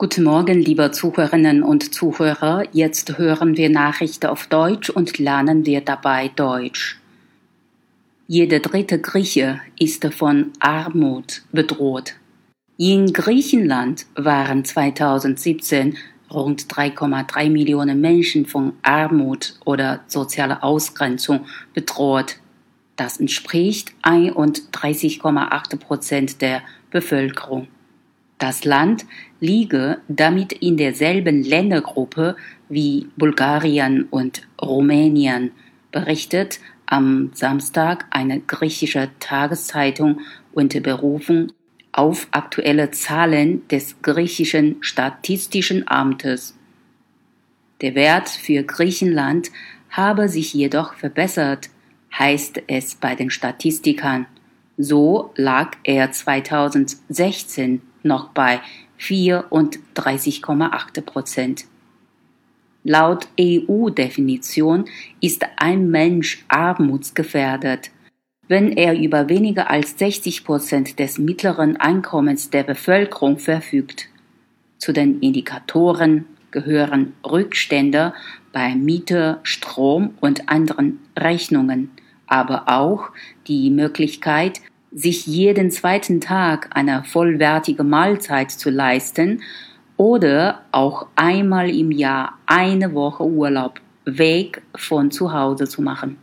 Guten Morgen, liebe Zuhörerinnen und Zuhörer. Jetzt hören wir Nachrichten auf Deutsch und lernen wir dabei Deutsch. Jeder dritte Grieche ist von Armut bedroht. In Griechenland waren 2017 rund 3,3 Millionen Menschen von Armut oder sozialer Ausgrenzung bedroht. Das entspricht 31,8 Prozent der Bevölkerung. Das Land liege damit in derselben Ländergruppe wie Bulgarien und Rumänien, berichtet am Samstag eine griechische Tageszeitung unter Berufung auf aktuelle Zahlen des griechischen Statistischen Amtes. Der Wert für Griechenland habe sich jedoch verbessert, heißt es bei den Statistikern. So lag er 2016 noch bei 34,8 Prozent. Laut EU-Definition ist ein Mensch armutsgefährdet, wenn er über weniger als 60 Prozent des mittleren Einkommens der Bevölkerung verfügt. Zu den Indikatoren gehören Rückstände bei Miete, Strom und anderen Rechnungen, aber auch die Möglichkeit, sich jeden zweiten Tag eine vollwertige Mahlzeit zu leisten oder auch einmal im Jahr eine Woche Urlaub weg von zu Hause zu machen.